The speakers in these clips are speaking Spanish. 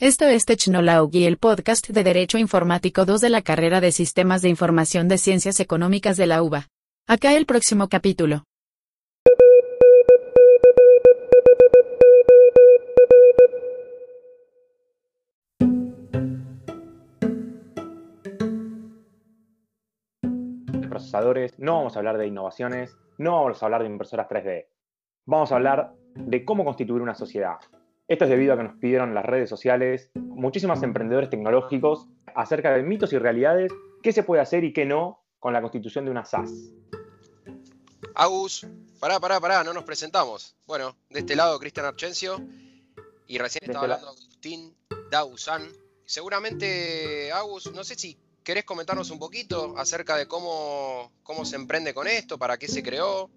Esto es Technology, el podcast de Derecho Informático 2 de la carrera de Sistemas de Información de Ciencias Económicas de la UBA. Acá el próximo capítulo. procesadores, no vamos a hablar de innovaciones, no vamos a hablar de impresoras 3D. Vamos a hablar de cómo constituir una sociedad. Esto es debido a que nos pidieron las redes sociales muchísimos emprendedores tecnológicos acerca de mitos y realidades, qué se puede hacer y qué no con la constitución de una SAS. Agus, pará, pará, pará, no nos presentamos. Bueno, de este lado Cristian Archencio y recién estaba este hablando Agustín Dausan. Seguramente, Agus, no sé si querés comentarnos un poquito acerca de cómo, cómo se emprende con esto, para qué se creó,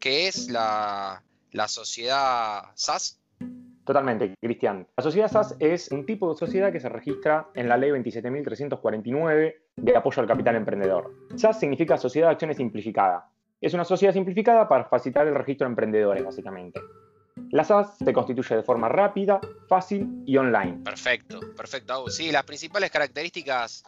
qué es la, la sociedad SAS. Totalmente, Cristian. La sociedad SAS es un tipo de sociedad que se registra en la ley 27.349 de apoyo al capital emprendedor. SAS significa Sociedad de Acciones Simplificada. Es una sociedad simplificada para facilitar el registro de emprendedores, básicamente. La SAS se constituye de forma rápida, fácil y online. Perfecto, perfecto. Sí, las principales características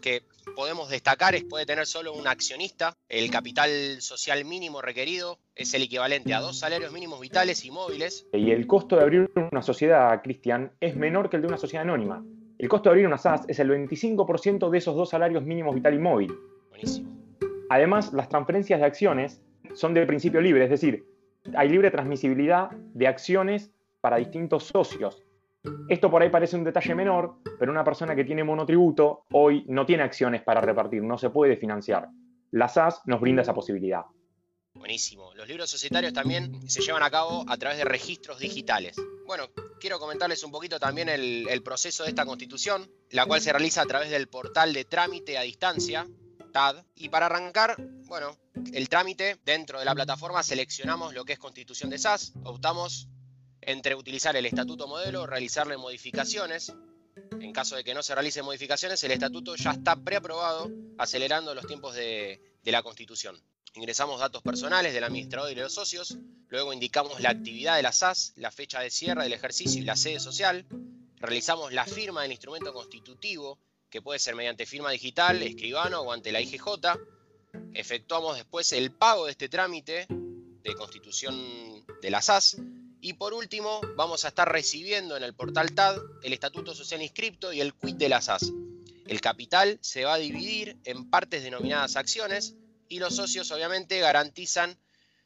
que podemos destacar es puede tener solo un accionista, el capital social mínimo requerido es el equivalente a dos salarios mínimos vitales y móviles. Y el costo de abrir una sociedad, Cristian, es menor que el de una sociedad anónima. El costo de abrir una SAS es el 25% de esos dos salarios mínimos vital y móvil. Buenísimo. Además, las transferencias de acciones son de principio libre, es decir, hay libre transmisibilidad de acciones para distintos socios. Esto por ahí parece un detalle menor, pero una persona que tiene monotributo hoy no tiene acciones para repartir, no se puede financiar. La SAS nos brinda esa posibilidad. Buenísimo. Los libros societarios también se llevan a cabo a través de registros digitales. Bueno, quiero comentarles un poquito también el, el proceso de esta constitución, la cual se realiza a través del portal de trámite a distancia, TAD. Y para arrancar, bueno, el trámite dentro de la plataforma seleccionamos lo que es constitución de SAS, optamos entre utilizar el estatuto modelo o realizarle modificaciones. En caso de que no se realicen modificaciones, el estatuto ya está preaprobado, acelerando los tiempos de, de la constitución. Ingresamos datos personales del administrador y de los socios, luego indicamos la actividad de la SAS, la fecha de cierre del ejercicio y la sede social, realizamos la firma del instrumento constitutivo, que puede ser mediante firma digital, escribano o ante la IGJ, efectuamos después el pago de este trámite de constitución de la SAS, y por último, vamos a estar recibiendo en el portal TAD el estatuto social inscripto y el quit de la SAS. El capital se va a dividir en partes denominadas acciones y los socios obviamente garantizan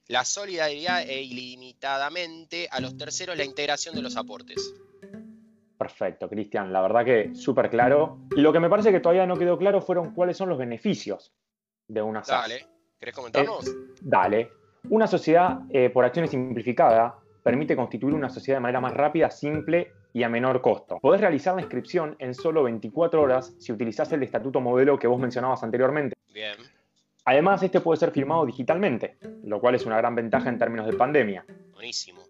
la solidaridad e ilimitadamente a los terceros la integración de los aportes. Perfecto, Cristian. La verdad que súper claro. Lo que me parece que todavía no quedó claro fueron cuáles son los beneficios de una SAS. Dale, ¿querés comentarnos? Eh, dale. Una sociedad eh, por acciones simplificada permite constituir una sociedad de manera más rápida, simple y a menor costo. Podés realizar la inscripción en solo 24 horas si utilizás el estatuto modelo que vos mencionabas anteriormente. Bien, Además, este puede ser firmado digitalmente, lo cual es una gran ventaja en términos de pandemia. buenísimo.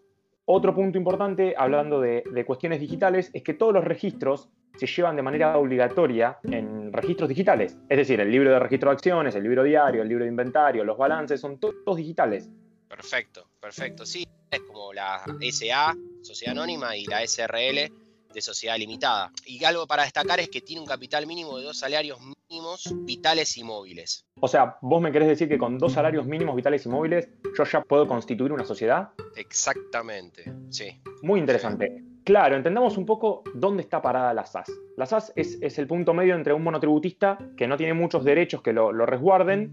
Otro punto importante, hablando de, de cuestiones digitales, es que todos los registros se llevan de manera obligatoria en registros digitales. Es decir, el libro de registro de acciones, el libro diario, el libro de inventario, los balances, son to- todos digitales. Perfecto, perfecto. Sí, es como la SA, Sociedad Anónima, y la SRL de Sociedad Limitada. Y algo para destacar es que tiene un capital mínimo de dos salarios mínimos vitales y móviles. O sea, vos me querés decir que con dos salarios mínimos vitales y móviles yo ya puedo constituir una sociedad? Exactamente, sí. Muy interesante. Claro, entendamos un poco dónde está parada la SAS. La SAS es, es el punto medio entre un monotributista que no tiene muchos derechos que lo, lo resguarden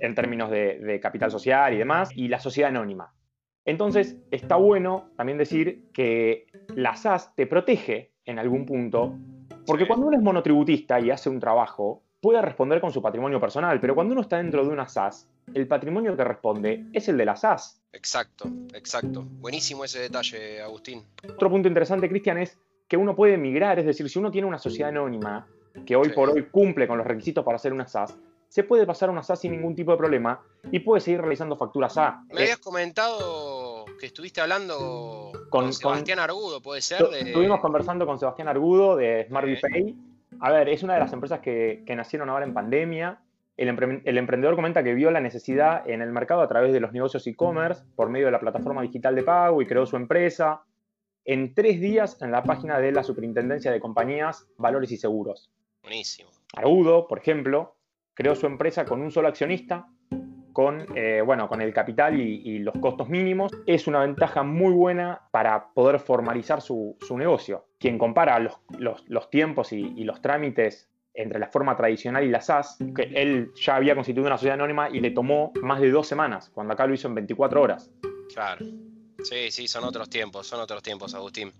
en términos de, de capital social y demás, y la sociedad anónima. Entonces, está bueno también decir que la SAS te protege en algún punto, porque cuando uno es monotributista y hace un trabajo, puede responder con su patrimonio personal, pero cuando uno está dentro de una SAS, el patrimonio que responde es el de la SAS. Exacto, exacto. Buenísimo ese detalle, Agustín. Otro punto interesante, Cristian, es que uno puede migrar, es decir, si uno tiene una sociedad anónima que hoy Sí. por hoy cumple con los requisitos para hacer una SAS, se puede pasar a una SAS sin ningún tipo de problema y puede seguir realizando facturas A. Me habías comentado que estuviste hablando con, Con- Sebastián Argudo, puede ser. De... Estuvimos conversando con Sebastián Argudo de Smart. Pay. A ver, es una de las empresas que, que nacieron ahora en pandemia. El, empre- el emprendedor comenta que vio la necesidad en el mercado a través de los negocios e-commerce por medio de la plataforma digital de pago y creó su empresa. en tres días en la página de la Superintendencia de Compañías, Valores y Seguros. Buenísimo. Agudo, por ejemplo, creó su empresa con un solo accionista, con, eh, bueno, con el capital y, los costos mínimos. Es una ventaja muy buena para poder formalizar su, negocio. Quien compara los, tiempos y, los trámites entre la forma tradicional y la SAS, que él ya había constituido una sociedad anónima y le tomó más de dos semanas, cuando acá lo hizo en 24 horas. Claro. Sí, sí, son otros tiempos, son otros tiempos, Agustín.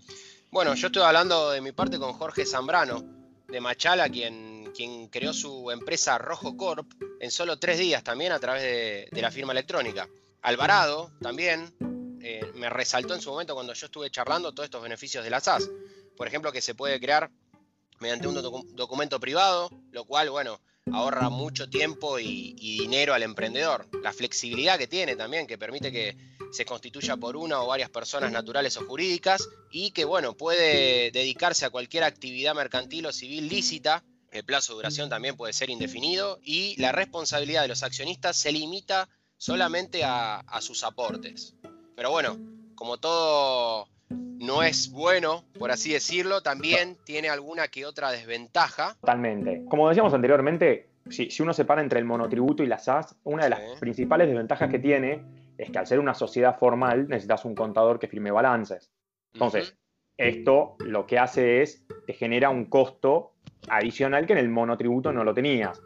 Bueno, yo estoy hablando de mi parte con Jorge Zambrano, de Machala, quien, quien creó su empresa Rojo Corp en solo tres días también a través de, la firma electrónica. Alvarado también eh, me resaltó en su momento cuando yo estuve charlando todos estos beneficios de la SAS. Por ejemplo, que se puede crear mediante un documento privado, lo cual, bueno, ahorra mucho tiempo y, dinero al emprendedor. La flexibilidad que tiene también, que permite que se constituya por una o varias personas naturales o jurídicas y que, bueno, puede dedicarse a cualquier actividad mercantil o civil lícita. El plazo de duración también puede ser indefinido y la responsabilidad de los accionistas se limita solamente a, a sus aportes. Pero bueno, como todo no es bueno, por así decirlo, también tiene alguna que otra desventaja. Totalmente. Como decíamos anteriormente, si, uno separa entre el monotributo y la SAS, una de las principales desventajas que tiene es que al ser una sociedad formal necesitas un contador que firme balances. Entonces, esto lo que hace es, te genera un costo adicional que en el monotributo no lo tenías.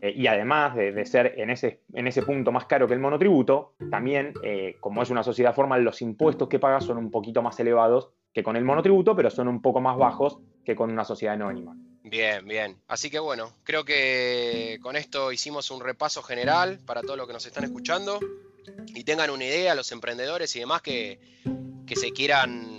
Eh, y además de, ser en ese, en ese punto más caro que el monotributo, también, eh, como es una sociedad formal, los impuestos que pagas son un poquito más elevados que con el monotributo, pero son un poco más bajos que con una sociedad anónima. Bien, bien. Así que bueno, creo que con esto hicimos un repaso general para todos los que nos están escuchando y tengan una idea, los emprendedores y demás que, que se quieran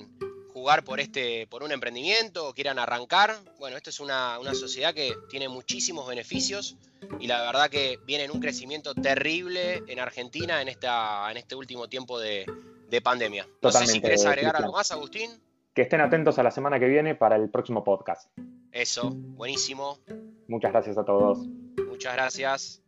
jugar por, este, por un emprendimiento o quieran arrancar, bueno, esto es una, sociedad que tiene muchísimos beneficios y la verdad que viene en un crecimiento terrible en Argentina en, esta, en este último tiempo de, pandemia. No sé si querés agregar algo más, Agustín. Que estén atentos a la semana que viene para el próximo podcast. Eso, buenísimo. Muchas gracias a todos. Muchas gracias.